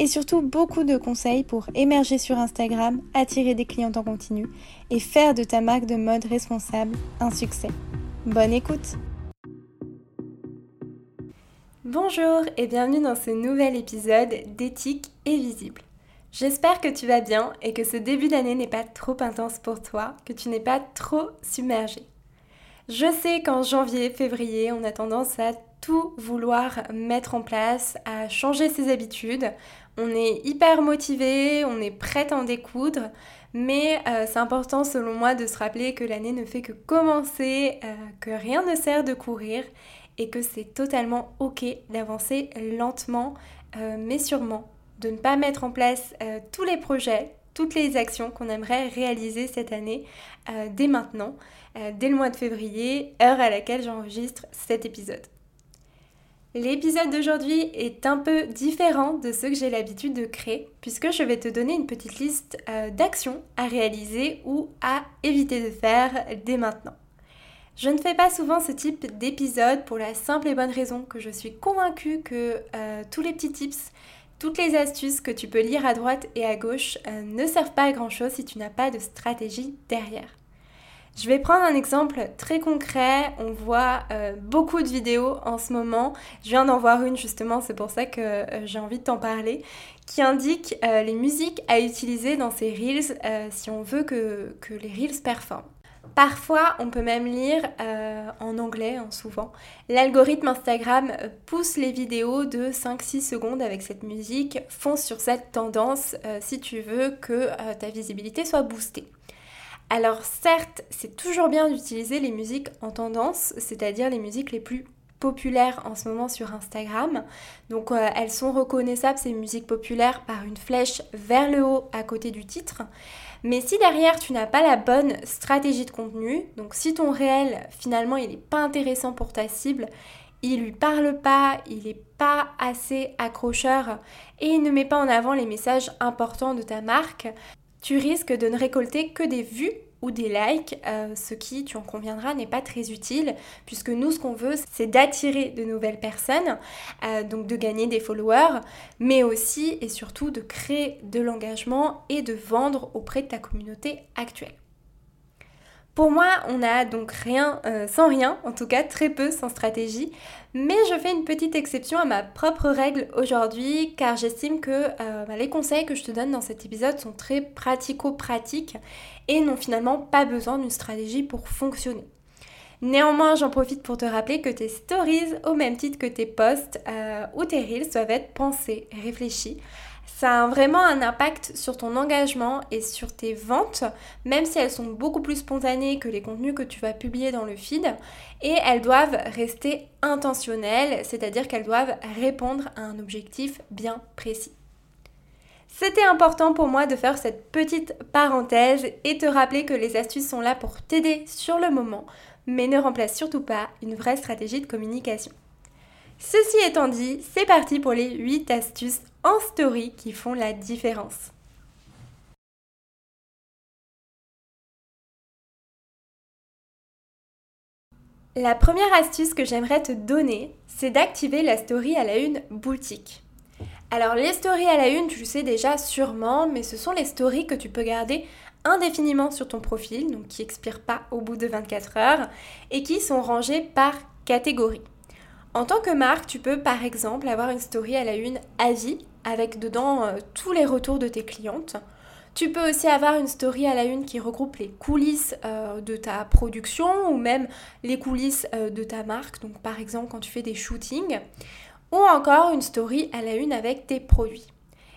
et surtout beaucoup de conseils pour émerger sur Instagram, attirer des clients en continu et faire de ta marque de mode responsable un succès. Bonne écoute Bonjour et bienvenue dans ce nouvel épisode d'éthique et visible. J'espère que tu vas bien et que ce début d'année n'est pas trop intense pour toi, que tu n'es pas trop submergé. Je sais qu'en janvier, février, on a tendance à tout vouloir mettre en place, à changer ses habitudes. On est hyper motivé, on est prêt à en découdre, mais euh, c'est important selon moi de se rappeler que l'année ne fait que commencer, euh, que rien ne sert de courir et que c'est totalement ok d'avancer lentement euh, mais sûrement, de ne pas mettre en place tous les projets, toutes les actions qu'on aimerait réaliser cette année dès maintenant, dès le mois de février, heure à laquelle j'enregistre cet épisode. L'épisode d'aujourd'hui est un peu différent de ceux que j'ai l'habitude de créer, puisque je vais te donner une petite liste euh, d'actions à réaliser ou à éviter de faire dès maintenant. Je ne fais pas souvent ce type d'épisode pour la simple et bonne raison que je suis convaincue que euh, tous les petits tips, toutes les astuces que tu peux lire à droite et à gauche euh, ne servent pas à grand chose si tu n'as pas de stratégie derrière. Je vais prendre un exemple très concret. On voit euh, beaucoup de vidéos en ce moment. Je viens d'en voir une justement, c'est pour ça que euh, j'ai envie de t'en parler, qui indique euh, les musiques à utiliser dans ces reels si on veut que, que, les reels performent. Parfois, on peut même lire en anglais, hein, souvent, l'algorithme Instagram pousse les vidéos de 5-6 secondes avec cette musique, fonce sur cette tendance si tu veux que ta visibilité soit boostée. Alors certes, c'est toujours bien d'utiliser les musiques en tendance, c'est-à-dire les musiques les plus populaires en ce moment sur Instagram. Donc euh, elles sont reconnaissables, ces musiques populaires, par une flèche vers le haut à côté du titre. Mais si derrière tu n'as pas la bonne stratégie de contenu, donc si ton réel finalement il n'est pas intéressant pour ta cible, il lui parle pas, il n'est pas assez accrocheur et il ne met pas en avant les messages importants de ta marque, tu risques de ne récolter que des vues ou des likes, euh, ce qui, tu en conviendras, n'est pas très utile, puisque nous, ce qu'on veut, c'est d'attirer de nouvelles personnes, euh, donc de gagner des followers, mais aussi et surtout de créer de l'engagement et de vendre auprès de ta communauté actuelle. Pour moi, on n'a donc rien euh, sans rien, en tout cas très peu sans stratégie, mais je fais une petite exception à ma propre règle aujourd'hui car j'estime que euh, bah, les conseils que je te donne dans cet épisode sont très pratico-pratiques et n'ont finalement pas besoin d'une stratégie pour fonctionner. Néanmoins, j'en profite pour te rappeler que tes stories, au même titre que tes posts euh, ou tes reels, doivent être pensés, réfléchis ça a vraiment un impact sur ton engagement et sur tes ventes, même si elles sont beaucoup plus spontanées que les contenus que tu vas publier dans le feed. Et elles doivent rester intentionnelles, c'est-à-dire qu'elles doivent répondre à un objectif bien précis. C'était important pour moi de faire cette petite parenthèse et te rappeler que les astuces sont là pour t'aider sur le moment, mais ne remplacent surtout pas une vraie stratégie de communication. Ceci étant dit, c'est parti pour les 8 astuces en story qui font la différence. La première astuce que j'aimerais te donner, c'est d'activer la story à la une boutique. Alors les stories à la une, tu le sais déjà sûrement, mais ce sont les stories que tu peux garder indéfiniment sur ton profil, donc qui expirent pas au bout de 24 heures, et qui sont rangées par catégorie. En tant que marque, tu peux par exemple avoir une story à la une avis avec dedans euh, tous les retours de tes clientes. Tu peux aussi avoir une story à la une qui regroupe les coulisses euh, de ta production ou même les coulisses euh, de ta marque, donc par exemple quand tu fais des shootings, ou encore une story à la une avec tes produits.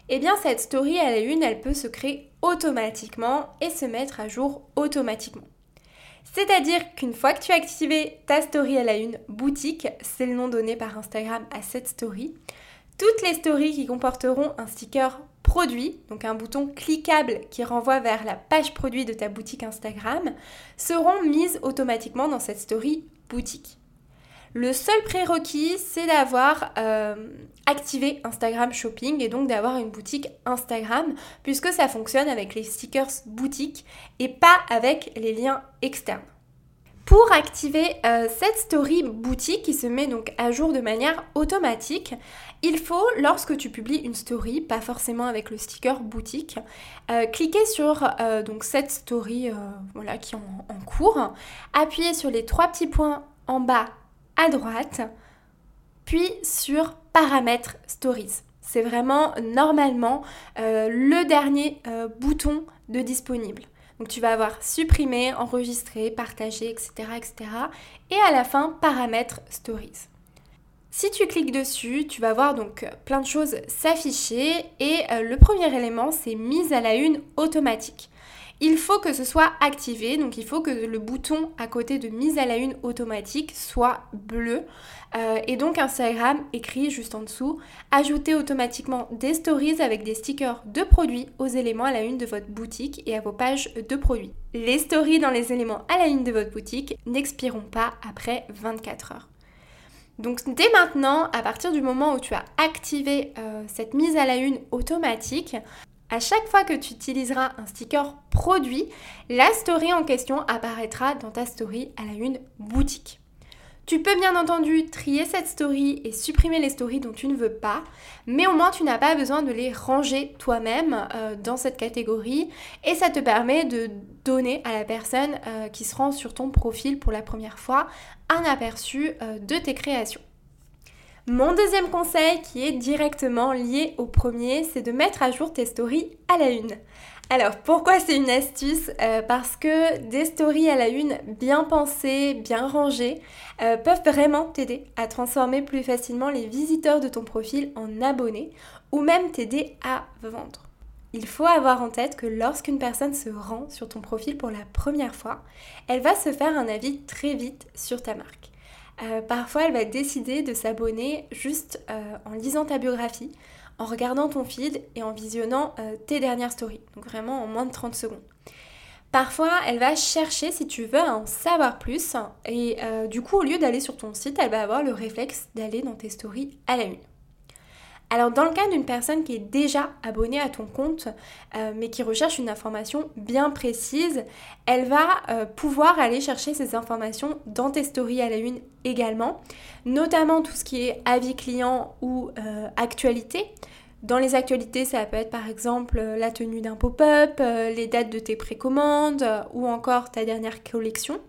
Eh bien cette story à la une, elle peut se créer automatiquement et se mettre à jour automatiquement. C'est-à-dire qu'une fois que tu as activé ta story à la une boutique, c'est le nom donné par Instagram à cette story, toutes les stories qui comporteront un sticker produit, donc un bouton cliquable qui renvoie vers la page produit de ta boutique Instagram, seront mises automatiquement dans cette story boutique. Le seul prérequis, c'est d'avoir euh, activé Instagram Shopping et donc d'avoir une boutique Instagram, puisque ça fonctionne avec les stickers boutique et pas avec les liens externes. Pour activer euh, cette story boutique qui se met donc à jour de manière automatique, il faut, lorsque tu publies une story, pas forcément avec le sticker boutique, euh, cliquer sur euh, donc cette story qui est en cours, appuyer sur les trois petits points en bas à droite, puis sur paramètres stories. C'est vraiment normalement le dernier bouton de disponible. Donc tu vas avoir supprimé, enregistré, partagé, etc., etc. Et à la fin, paramètres stories. Si tu cliques dessus, tu vas voir donc plein de choses s'afficher et euh, le premier élément c'est mise à la une automatique il faut que ce soit activé, donc il faut que le bouton à côté de mise à la une automatique soit bleu. Euh, et donc Instagram écrit juste en dessous, ajouter automatiquement des stories avec des stickers de produits aux éléments à la une de votre boutique et à vos pages de produits. Les stories dans les éléments à la une de votre boutique n'expireront pas après 24 heures. Donc dès maintenant, à partir du moment où tu as activé euh, cette mise à la une automatique, à chaque fois que tu utiliseras un sticker produit, la story en question apparaîtra dans ta story à la une boutique. Tu peux bien entendu trier cette story et supprimer les stories dont tu ne veux pas, mais au moins tu n'as pas besoin de les ranger toi-même euh, dans cette catégorie et ça te permet de donner à la personne euh, qui se rend sur ton profil pour la première fois un aperçu euh, de tes créations. Mon deuxième conseil qui est directement lié au premier, c'est de mettre à jour tes stories à la une. Alors pourquoi c'est une astuce? Euh, Parce que des stories à la une bien pensées, bien rangées, euh, peuvent vraiment t'aider à transformer plus facilement les visiteurs de ton profil en abonnés ou même t'aider à vendre. Il faut avoir en tête que lorsqu'une personne se rend sur ton profil pour la première fois, elle va se faire un avis très vite sur ta marque. Euh, parfois, elle va décider de s'abonner juste euh, en lisant ta biographie, en regardant ton feed et en visionnant euh, tes dernières stories. Donc vraiment en moins de 30 secondes. Parfois, elle va chercher, si tu veux, en savoir plus. Et du coup, au lieu d'aller sur ton site, elle va avoir le réflexe d'aller dans tes stories à la une. Alors dans le cas d'une personne qui est déjà abonnée à ton compte euh, mais qui recherche une information bien précise, elle va euh, pouvoir aller chercher ces informations dans tes stories à la une également, notamment tout ce qui est avis client ou euh, actualité. Dans les actualités, ça peut être par exemple la tenue d'un pop-up, les dates de tes précommandes ou encore ta dernière collection.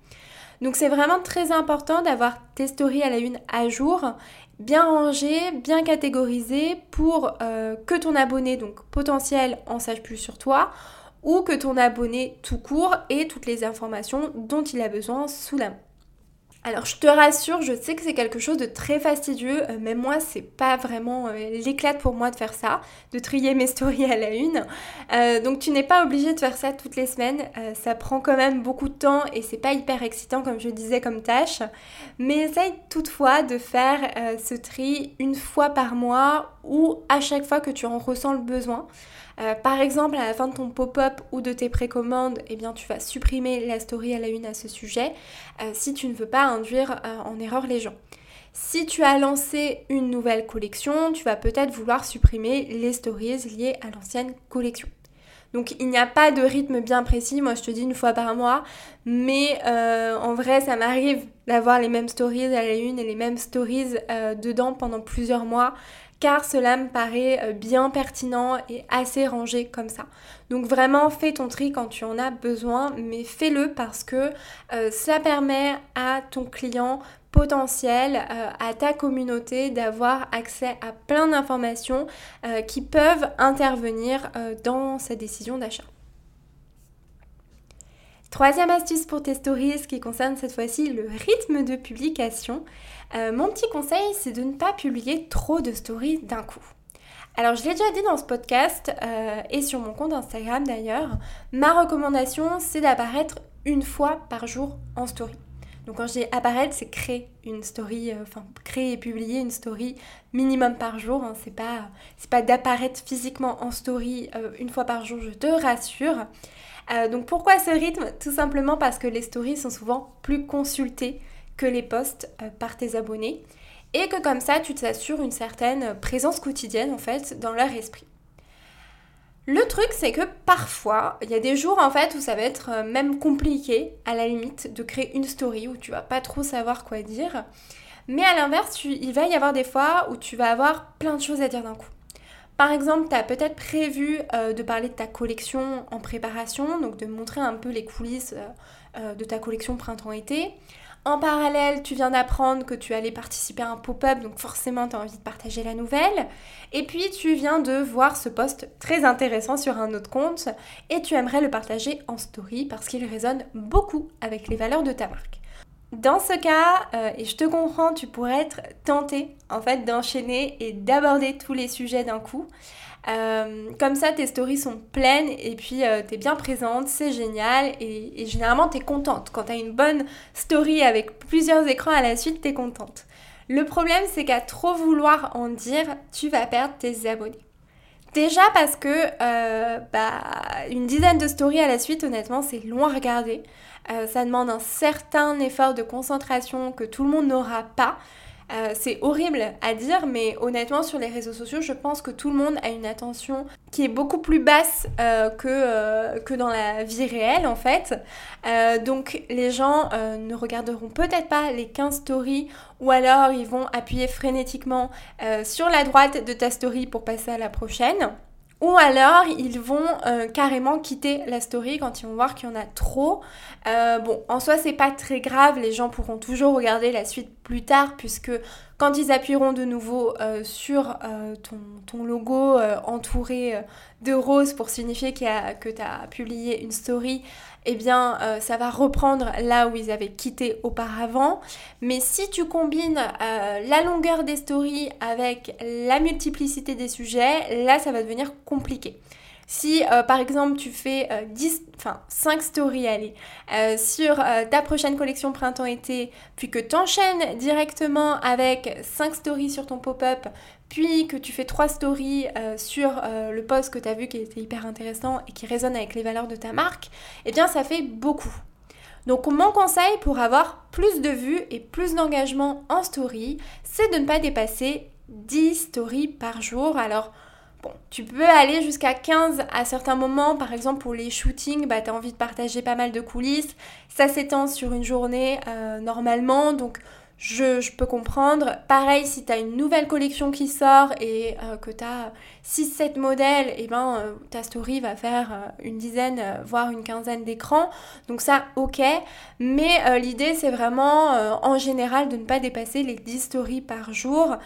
Donc c'est vraiment très important d'avoir tes stories à la une à jour bien rangé, bien catégorisé pour euh, que ton abonné donc potentiel en sache plus sur toi ou que ton abonné tout court ait toutes les informations dont il a besoin sous la main. Alors je te rassure, je sais que c'est quelque chose de très fastidieux, euh, même moi c'est pas vraiment euh, l'éclate pour moi de faire ça, de trier mes stories à la une. Euh, donc tu n'es pas obligé de faire ça toutes les semaines, ça prend quand même beaucoup de temps et c'est pas hyper excitant comme je disais comme tâche. Mais essaye toutefois de faire ce tri une fois par mois ou à chaque fois que tu en ressens le besoin. Euh, par exemple, à la fin de ton pop-up ou de tes précommandes, eh bien, tu vas supprimer la story à la une à ce sujet euh, si tu ne veux pas induire euh, en erreur les gens. Si tu as lancé une nouvelle collection, tu vas peut-être vouloir supprimer les stories liées à l'ancienne collection. Donc il n'y a pas de rythme bien précis, moi je te dis une fois par mois, mais en vrai ça m'arrive d'avoir les mêmes stories à la une et les mêmes stories dedans pendant plusieurs mois car cela me paraît euh, bien pertinent et assez rangé comme ça. Donc vraiment fais ton tri quand tu en as besoin, mais fais-le parce que euh, ça permet à ton client potentiel, euh, à ta communauté d'avoir accès à plein d'informations qui peuvent intervenir dans sa décision d'achat. Troisième astuce pour tes stories qui concerne cette fois-ci le rythme de publication. Euh, mon petit conseil, c'est de ne pas publier trop de stories d'un coup. Alors, je l'ai déjà dit dans ce podcast euh, et sur mon compte Instagram d'ailleurs, ma recommandation, c'est d'apparaître une fois par jour en story. Donc quand je dis apparaître, c'est créer une story, euh, enfin créer et publier une story minimum par jour. Hein. C'est pas, d'apparaître physiquement en story une fois par jour, je te rassure. Donc pourquoi ce rythme? Tout simplement parce que les stories sont souvent plus consultées que les posts par tes abonnés et que comme ça tu t'assures une certaine présence quotidienne en fait dans leur esprit. Le truc, c'est que parfois, il y a des jours en fait où ça va être euh, même compliqué, à la limite, de créer une story où tu vas pas trop savoir quoi dire. Mais à l'inverse, il va y avoir des fois où tu vas avoir plein de choses à dire d'un coup. Par exemple, tu as peut-être prévu euh, de parler de ta collection en préparation, donc de montrer un peu les coulisses euh, de ta collection printemps-été. En parallèle, tu viens d'apprendre que tu allais participer à un pop-up, donc forcément tu as envie de partager la nouvelle. Et puis tu viens de voir ce post très intéressant sur un autre compte et tu aimerais le partager en story parce qu'il résonne beaucoup avec les valeurs de ta marque. Dans ce cas, euh, et je te comprends, tu pourrais être tenté en fait d'enchaîner et d'aborder tous les sujets d'un coup. Euh, comme ça, tes stories sont pleines et puis euh, t'es bien présente, c'est génial et, généralement t'es contente. Quand t'as une bonne story avec plusieurs écrans à la suite, t'es contente. Le problème, c'est qu'à trop vouloir en dire, tu vas perdre tes abonnés. Déjà parce que euh, bah, une dizaine de stories à la suite, honnêtement, c'est long à regarder. ça demande un certain effort de concentration que tout le monde n'aura pas. Euh, c'est horrible à dire, mais honnêtement, sur les réseaux sociaux, je pense que tout le monde a une attention qui est beaucoup plus basse euh, que, euh, que dans la vie réelle, en fait. donc, les gens ne regarderont peut-être pas les 15 stories ou alors ils vont appuyer frénétiquement sur la droite de ta story pour passer à la prochaine. Ou alors ils vont carrément quitter la story quand ils vont voir qu'il y en a trop. Bon, en soi c'est pas très grave, les gens pourront toujours regarder la suite plus tard puisque quand ils appuieront de nouveau euh, sur ton, ton, logo entouré de rose pour signifier que tu as publié une story, eh bien euh, ça va reprendre là où ils avaient quitté auparavant. Mais si tu combines euh, la longueur des stories avec la multiplicité des sujets, là ça va devenir compliqué. Si euh, par exemple tu fais 10, enfin 5 stories allez, sur ta prochaine collection printemps-été, puis que tu enchaînes directement avec 5 stories sur ton pop-up, puis que tu fais 3 stories sur le post que tu as vu qui était hyper intéressant et qui résonne avec les valeurs de ta marque, eh bien ça fait beaucoup. Donc mon conseil pour avoir plus de vues et plus d'engagement en story, c'est de ne pas dépasser 10 stories par jour. Alors Bon, tu peux aller jusqu'à 15 à certains moments, par exemple pour les shootings, bah, tu as envie de partager pas mal de coulisses, ça s'étend sur une journée euh, normalement, donc je, peux comprendre. Pareil, si tu as une nouvelle collection qui sort et euh, que tu as 6-7 modèles, et eh ben, euh, ta story va faire une dizaine, voire une quinzaine d'écrans. Donc ça, ok. Mais l'idée, c'est vraiment en général de ne pas dépasser les 10 stories par jour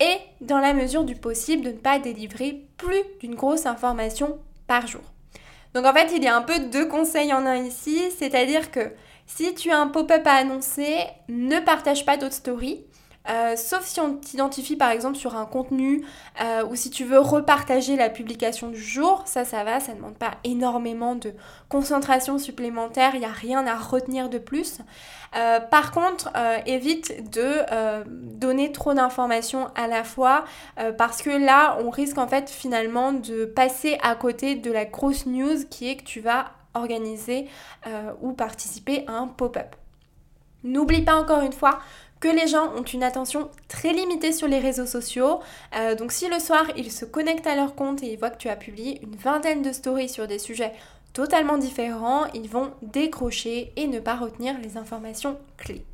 et dans la mesure du possible de ne pas délivrer plus d'une grosse information par jour. Donc en fait, il y a un peu deux conseils en un ici, c'est-à-dire que si tu as un pop-up à annoncer, ne partage pas d'autres stories. Euh, sauf si on t'identifie par exemple sur un contenu euh, ou si tu veux repartager la publication du jour, ça ça va, ça ne demande pas énormément de concentration supplémentaire, il n'y a rien à retenir de plus. Euh, par contre, évite de donner trop d'informations à la fois parce que là on risque en fait finalement de passer à côté de la grosse news qui est que tu vas organiser ou participer à un pop-up. N'oublie pas encore une fois que les gens ont une attention très limitée sur les réseaux sociaux. Euh, donc si le soir ils se connectent à leur compte et ils voient que tu as publié une vingtaine de stories sur des sujets totalement différents, ils vont décrocher et ne pas retenir les informations clés.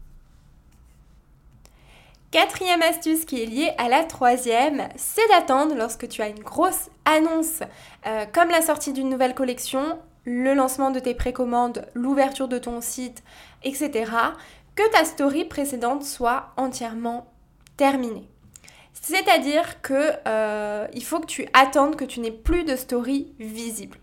Quatrième astuce qui est liée à la troisième, c'est d'attendre lorsque tu as une grosse annonce euh, comme la sortie d'une nouvelle collection, le lancement de tes précommandes, l'ouverture de ton site, etc que ta story précédente soit entièrement terminée. C'est-à-dire que euh, il faut que tu attendes que tu n'aies plus de story visible.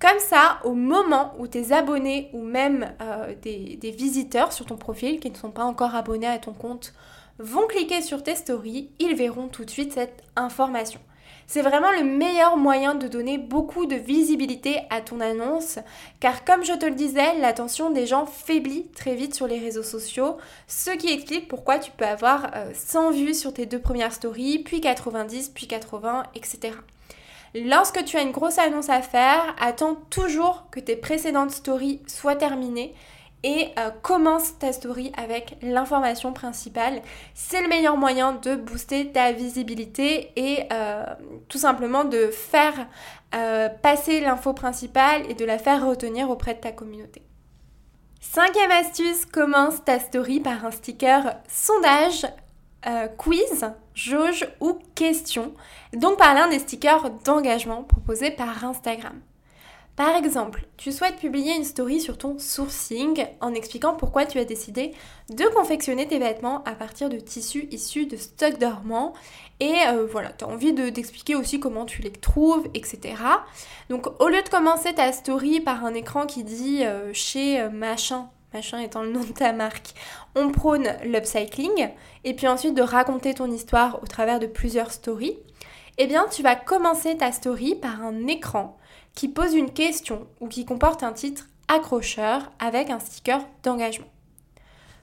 Comme ça, au moment où tes abonnés ou même euh, des, des, visiteurs sur ton profil qui ne sont pas encore abonnés à ton compte vont cliquer sur tes stories, ils verront tout de suite cette information. C'est vraiment le meilleur moyen de donner beaucoup de visibilité à ton annonce, car comme je te le disais, l'attention des gens faiblit très vite sur les réseaux sociaux, ce qui explique pourquoi tu peux avoir 100 euh, vues sur tes deux premières stories, puis 90, puis 80, etc. Lorsque tu as une grosse annonce à faire, attends toujours que tes précédentes stories soient terminées et euh, commence ta story avec l'information principale. C'est le meilleur moyen de booster ta visibilité et euh, tout simplement de faire euh, passer l'info principale et de la faire retenir auprès de ta communauté. Cinquième astuce, commence ta story par un sticker sondage, quiz, jauge ou question, donc par l'un des stickers d'engagement proposés par Instagram. Par exemple, tu souhaites publier une story sur ton sourcing en expliquant pourquoi tu as décidé de confectionner tes vêtements à partir de tissus issus de stocks dormants et euh, voilà, tu as envie d'expliquer aussi comment tu les trouves, etc. Donc au lieu de commencer ta story par un écran qui dit euh, chez euh, machin, machin étant le nom de ta marque, on prône l'upcycling, et puis ensuite de raconter ton histoire au travers de plusieurs stories, eh bien tu vas commencer ta story par un écran qui pose une question ou qui comporte un titre accrocheur avec un sticker d'engagement.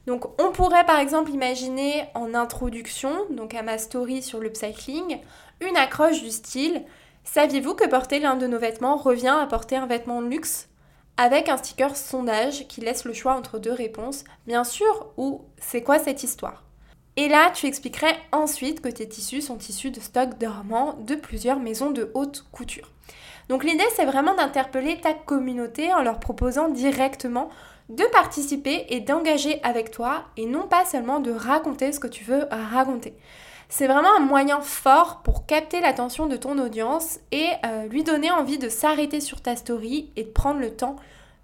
Donc on pourrait par exemple imaginer en introduction, donc à ma story sur le cycling, une accroche du style Saviez-vous que porter l'un de nos vêtements revient à porter un vêtement de luxe? avec un sticker sondage qui laisse le choix entre deux réponses, bien sûr, ou c'est quoi cette histoire? Et là, tu expliquerais ensuite que tes tissus sont issus de stocks dormants de plusieurs maisons de haute couture. Donc l'idée, c'est vraiment d'interpeller ta communauté en leur proposant directement de participer et d'engager avec toi et non pas seulement de raconter ce que tu veux raconter. C'est vraiment un moyen fort pour capter l'attention de ton audience et euh, lui donner envie de s'arrêter sur ta story et de prendre le temps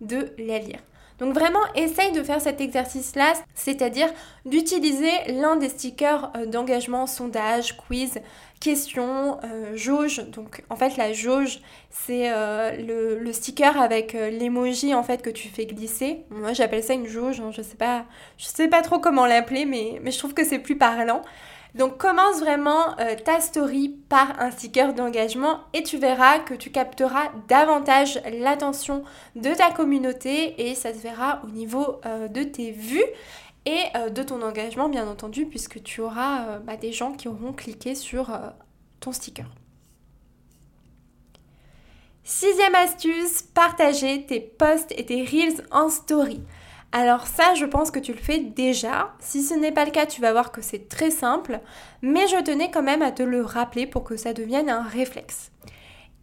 de la lire. Donc vraiment, essaye de faire cet exercice-là, c'est-à-dire d'utiliser l'un des stickers euh, d'engagement, sondage, quiz, question, euh, jauge. Donc en fait, la jauge, c'est euh, le, sticker avec l'emoji en fait que tu fais glisser. Moi, j'appelle ça une jauge. Hein, je sais pas, je sais pas trop comment l'appeler, mais je trouve que c'est plus parlant. Donc commence vraiment euh, ta story par un sticker d'engagement et tu verras que tu capteras davantage l'attention de ta communauté et ça se verra au niveau euh, de tes vues et euh, de ton engagement bien entendu puisque tu auras bah, des gens qui auront cliqué sur ton sticker. Sixième astuce, partager tes posts et tes reels en story. Alors ça, je pense que tu le fais déjà. Si ce n'est pas le cas, tu vas voir que c'est très simple, mais je tenais quand même à te le rappeler pour que ça devienne un réflexe.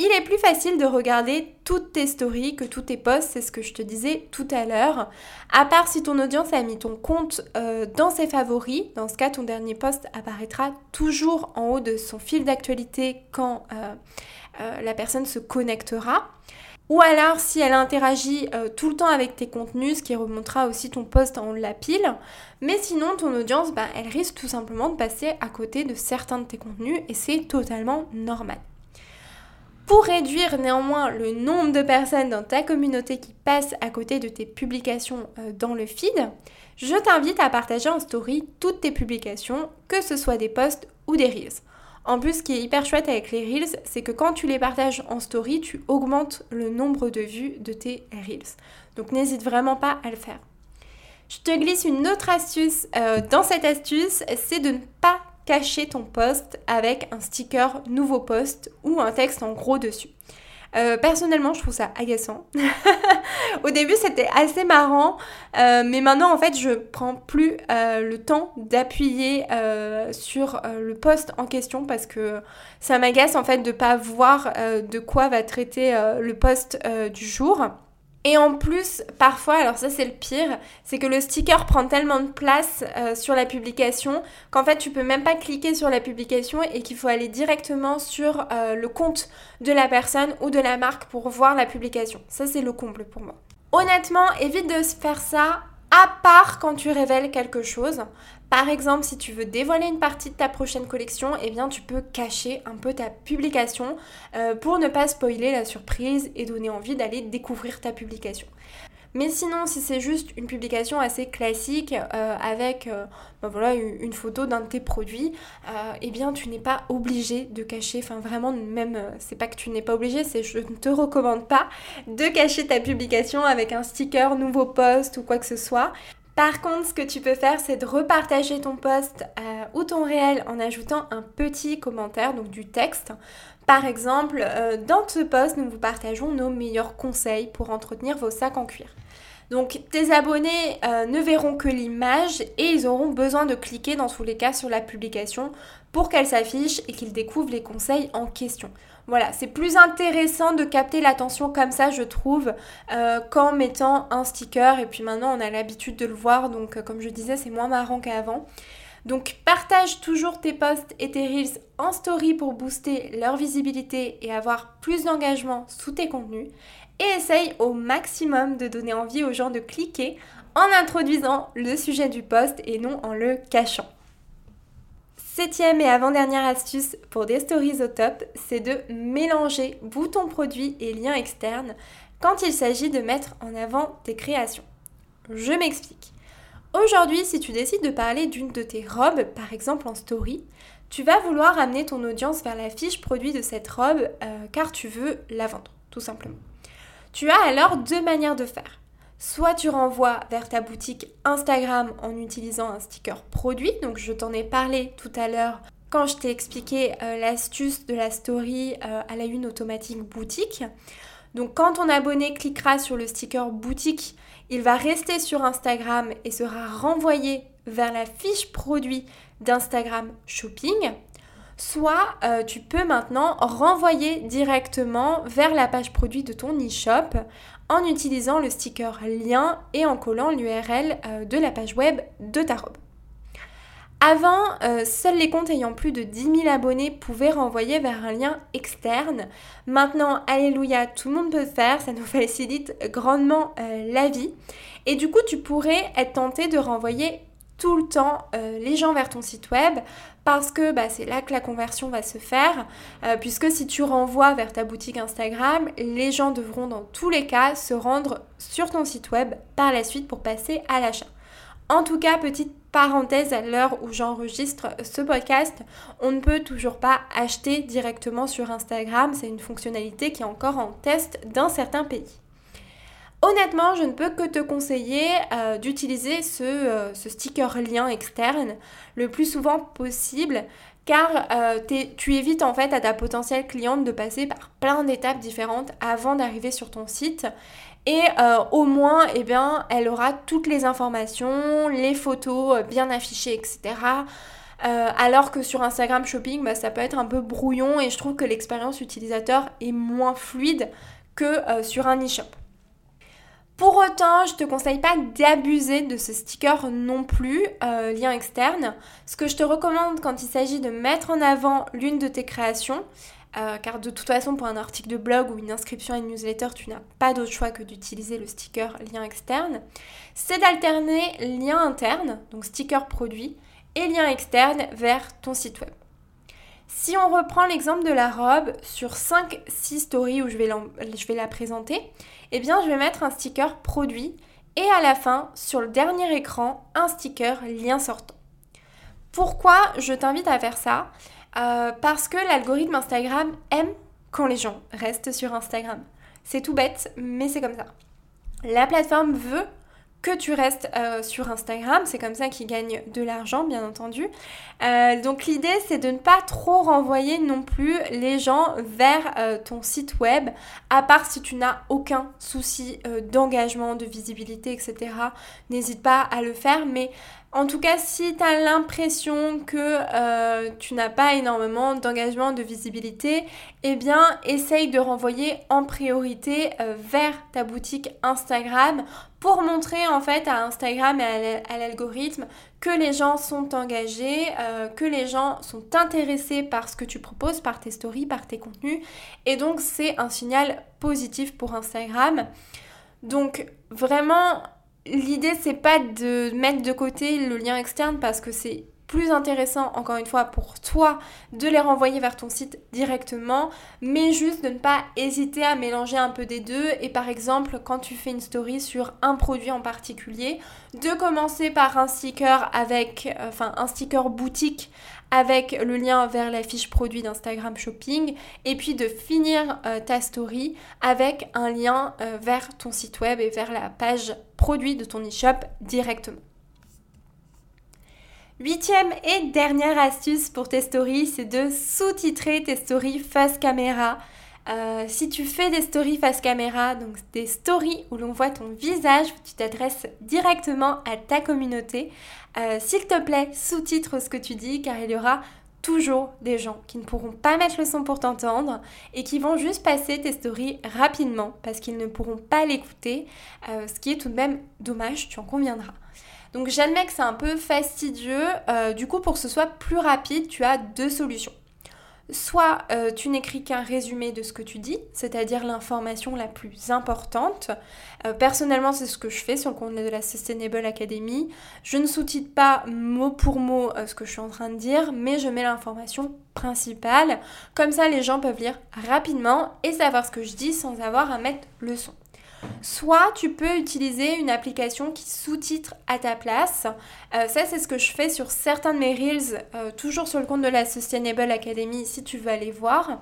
Il est plus facile de regarder toutes tes stories que tous tes posts, c'est ce que je te disais tout à l'heure. À part si ton audience a mis ton compte euh, dans ses favoris, dans ce cas ton dernier post apparaîtra toujours en haut de son fil d'actualité quand euh, euh, la personne se connectera. Ou alors si elle interagit euh, tout le temps avec tes contenus, ce qui remontera aussi ton post en la pile. Mais sinon, ton audience, bah, elle risque tout simplement de passer à côté de certains de tes contenus et c'est totalement normal. Pour réduire néanmoins le nombre de personnes dans ta communauté qui passent à côté de tes publications euh, dans le feed, je t'invite à partager en story toutes tes publications, que ce soit des posts ou des reels. En plus, ce qui est hyper chouette avec les Reels, c'est que quand tu les partages en story, tu augmentes le nombre de vues de tes Reels. Donc n'hésite vraiment pas à le faire. Je te glisse une autre astuce euh, dans cette astuce, c'est de ne pas cacher ton post avec un sticker nouveau post ou un texte en gros dessus. Euh, personnellement, je trouve ça agaçant. Au début, c'était assez marrant, euh, mais maintenant, en fait, je prends plus euh, le temps d'appuyer sur le post en question parce que ça m'agace en fait de pas voir de quoi va traiter le post du jour. Et en plus, parfois, alors ça c'est le pire, c'est que le sticker prend tellement de place euh, sur la publication qu'en fait tu peux même pas cliquer sur la publication et qu'il faut aller directement sur euh, le compte de la personne ou de la marque pour voir la publication. Ça c'est le comble pour moi. Honnêtement, évite de faire ça à part quand tu révèles quelque chose. Par exemple, si tu veux dévoiler une partie de ta prochaine collection, eh bien tu peux cacher un peu ta publication euh, pour ne pas spoiler la surprise et donner envie d'aller découvrir ta publication. Mais sinon, si c'est juste une publication assez classique euh, avec euh, ben voilà, une photo d'un de tes produits, eh bien tu n'es pas obligé de cacher, enfin vraiment même, c'est pas que tu n'es pas obligé, c'est je ne te recommande pas de cacher ta publication avec un sticker nouveau post ou quoi que ce soit. Par contre, ce que tu peux faire, c'est de repartager ton post ou ton réel en ajoutant un petit commentaire, donc du texte. Par exemple, euh, dans ce post, nous vous partageons nos meilleurs conseils pour entretenir vos sacs en cuir. Donc tes abonnés euh, ne verront que l'image et ils auront besoin de cliquer dans tous les cas sur la publication pour qu'elle s'affiche et qu'ils découvrent les conseils en question. Voilà, c'est plus intéressant de capter l'attention comme ça, je trouve, euh, qu'en mettant un sticker. Et puis maintenant, on a l'habitude de le voir, donc comme je disais, c'est moins marrant qu'avant. Donc partage toujours tes posts et tes reels en story pour booster leur visibilité et avoir plus d'engagement sous tes contenus. Et essaye au maximum de donner envie aux gens de cliquer en introduisant le sujet du post et non en le cachant. Septième et avant-dernière astuce pour des stories au top, c'est de mélanger boutons produits et liens externes quand il s'agit de mettre en avant tes créations. Je m'explique. Aujourd'hui, si tu décides de parler d'une de tes robes, par exemple en story, tu vas vouloir amener ton audience vers la fiche produit de cette robe euh, car tu veux la vendre, tout simplement. Tu as alors deux manières de faire. Soit tu renvoies vers ta boutique Instagram en utilisant un sticker produit, donc je t'en ai parlé tout à l'heure quand je t'ai expliqué euh, l'astuce de la story euh, à la une automatique boutique. Donc quand ton abonné cliquera sur le sticker boutique, il va rester sur Instagram et sera renvoyé vers la fiche produit d'Instagram Shopping. Soit euh, tu peux maintenant renvoyer directement vers la page produit de ton e-shop en utilisant le sticker lien et en collant l'URL euh, de la page web de ta robe. Avant, euh, seuls les comptes ayant plus de 10 000 abonnés pouvaient renvoyer vers un lien externe. Maintenant, alléluia, tout le monde peut le faire, ça nous facilite grandement euh, la vie. Et du coup, tu pourrais être tenté de renvoyer tout le temps euh, les gens vers ton site web parce que bah, c'est là que la conversion va se faire, puisque si tu renvoies vers ta boutique Instagram, les gens devront dans tous les cas se rendre sur ton site web par la suite pour passer à l'achat. En tout cas, petite parenthèse à l'heure où j'enregistre ce podcast, on ne peut toujours pas acheter directement sur Instagram. C'est une fonctionnalité qui est encore en test dans certains pays. Honnêtement, je ne peux que te conseiller euh, d'utiliser ce, euh, ce, sticker lien externe le plus souvent possible car euh, tu évites en fait à ta potentielle cliente de passer par plein d'étapes différentes avant d'arriver sur ton site et au moins, eh bien, elle aura toutes les informations, les photos bien affichées, etc. Alors que sur Instagram Shopping, bah, ça peut être un peu brouillon et je trouve que l'expérience utilisateur est moins fluide que sur un e-shop. Pour autant, je te conseille pas d'abuser de ce sticker non plus, lien externe. Ce que je te recommande quand il s'agit de mettre en avant l'une de tes créations, euh, car de toute façon, pour un article de blog ou une inscription à une newsletter, tu n'as pas d'autre choix que d'utiliser le sticker lien externe. C'est d'alterner lien interne, donc sticker produit, et lien externe vers ton site web. Si on reprend l'exemple de la robe sur 5-6 stories où je vais, la présenter, eh bien je vais mettre un sticker produit et à la fin, sur le dernier écran, un sticker lien sortant. Pourquoi je t'invite à faire ça? Euh, parce que l'algorithme Instagram aime quand les gens restent sur Instagram. C'est tout bête, mais c'est comme ça. La plateforme veut que tu restes euh, sur Instagram, c'est comme ça qu'ils gagnent de l'argent bien entendu. Euh, donc l'idée c'est de ne pas trop renvoyer non plus les gens vers ton site web, à part si tu n'as aucun souci d'engagement, de visibilité, etc. N'hésite pas à le faire, mais en tout cas, si tu as l'impression que euh, tu n'as pas énormément d'engagement, de visibilité, eh bien, essaye de renvoyer en priorité euh, vers ta boutique Instagram pour montrer en fait à Instagram et à l'algorithme que les gens sont engagés, euh, que les gens sont intéressés par ce que tu proposes, par tes stories, par tes contenus. Et donc, c'est un signal positif pour Instagram. Donc, vraiment, l'idée c'est pas de mettre de côté le lien externe parce que c'est plus intéressant, encore une fois, pour toi de les renvoyer vers ton site directement, mais juste de ne pas hésiter à mélanger un peu des deux. Et par exemple, quand tu fais une story sur un produit en particulier, de commencer par un sticker avec, euh, enfin, un sticker boutique avec le lien vers la fiche produit d'Instagram Shopping et puis de finir euh, ta story avec un lien euh, vers ton site web et vers la page produit de ton e-shop directement. Huitième et dernière astuce pour tes stories, c'est de sous-titrer tes stories face caméra. Euh, si tu fais des stories face caméra, donc des stories où l'on voit ton visage, tu t'adresses directement à ta communauté, euh, s'il te plaît, sous-titre ce que tu dis car il y aura toujours des gens qui ne pourront pas mettre le son pour t'entendre et qui vont juste passer tes stories rapidement parce qu'ils ne pourront pas l'écouter, euh, ce qui est tout de même dommage, tu en conviendras. Donc j'admets que c'est un peu fastidieux, du coup pour que ce soit plus rapide, tu as deux solutions. Soit euh, tu n'écris qu'un résumé de ce que tu dis, c'est-à-dire l'information la plus importante. Euh, personnellement, c'est ce que je fais sur le compte de la Sustainable Academy. Je ne sous-titre pas mot pour mot euh, ce que je suis en train de dire, mais je mets l'information principale. Comme ça, les gens peuvent lire rapidement et savoir ce que je dis sans avoir à mettre le son. Soit tu peux utiliser une application qui sous-titre à ta place. Euh, ça, c'est ce que je fais sur certains de mes Reels, euh, toujours sur le compte de la Sustainable Academy si tu veux aller voir.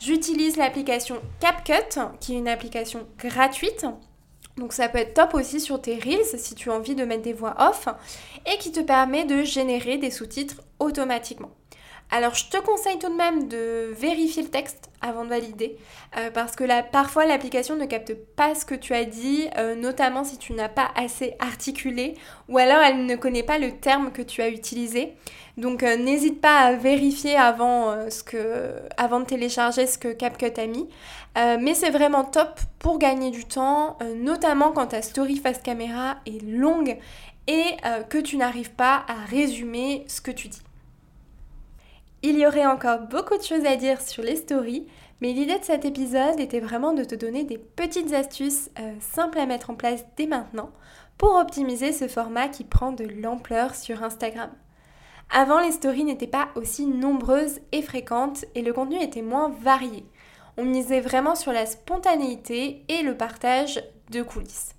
J'utilise l'application CapCut, qui est une application gratuite. Donc ça peut être top aussi sur tes Reels si tu as envie de mettre des voix off et qui te permet de générer des sous-titres automatiquement. Alors je te conseille tout de même de vérifier le texte avant de valider euh, parce que là, parfois l'application ne capte pas ce que tu as dit, euh, notamment si tu n'as pas assez articulé ou alors elle ne connaît pas le terme que tu as utilisé. Donc euh, n'hésite pas à vérifier avant, avant de télécharger ce que CapCut a mis. mais c'est vraiment top pour gagner du temps, notamment quand ta story face caméra est longue et que tu n'arrives pas à résumer ce que tu dis. Il y aurait encore beaucoup de choses à dire sur les stories, mais l'idée de cet épisode était vraiment de te donner des petites astuces euh, simples à mettre en place dès maintenant pour optimiser ce format qui prend de l'ampleur sur Instagram. Avant, les stories n'étaient pas aussi nombreuses et fréquentes et le contenu était moins varié. On misait vraiment sur la spontanéité et le partage de coulisses.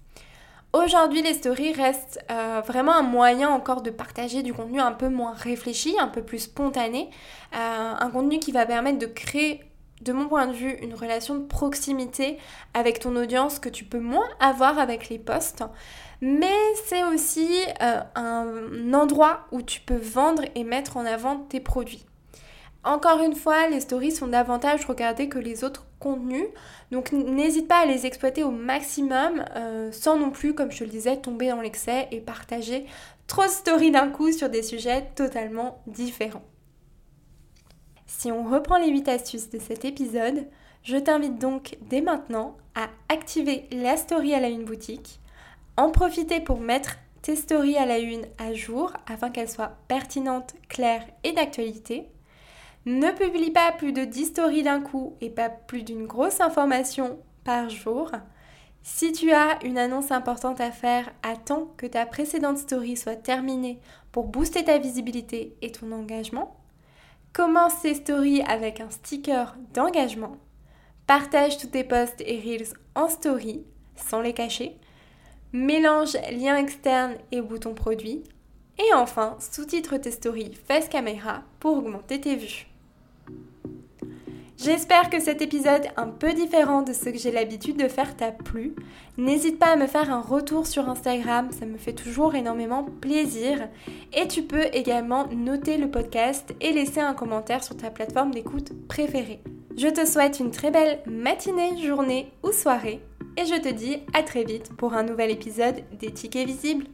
Aujourd'hui, les stories restent euh, vraiment un moyen encore de partager du contenu un peu moins réfléchi, un peu plus spontané, euh, un contenu qui va permettre de créer, de mon point de vue, une relation de proximité avec ton audience que tu peux moins avoir avec les posts. Mais c'est aussi euh, un endroit où tu peux vendre et mettre en avant tes produits. Encore une fois, les stories sont davantage regardées que les autres contenus. Donc n'hésite pas à les exploiter au maximum euh, sans non plus, comme je le disais, tomber dans l'excès et partager trop de stories d'un coup sur des sujets totalement différents. Si on reprend les 8 astuces de cet épisode, je t'invite donc dès maintenant à activer la story à la une boutique, en profiter pour mettre tes stories à la une à jour afin qu'elles soient pertinentes, claires et d'actualité ne publie pas plus de 10 stories d'un coup et pas plus d'une grosse information par jour. Si tu as une annonce importante à faire, attends que ta précédente story soit terminée pour booster ta visibilité et ton engagement. Commence ces stories avec un sticker d'engagement. Partage tous tes posts et reels en story sans les cacher. Mélange lien externe et bouton produit. Et enfin, sous-titre tes stories face caméra pour augmenter tes vues. J'espère que cet épisode un peu différent de ce que j'ai l'habitude de faire t'a plu. N'hésite pas à me faire un retour sur Instagram, ça me fait toujours énormément plaisir. Et tu peux également noter le podcast et laisser un commentaire sur ta plateforme d'écoute préférée. Je te souhaite une très belle matinée, journée ou soirée et je te dis à très vite pour un nouvel épisode d'Éthique et Visible.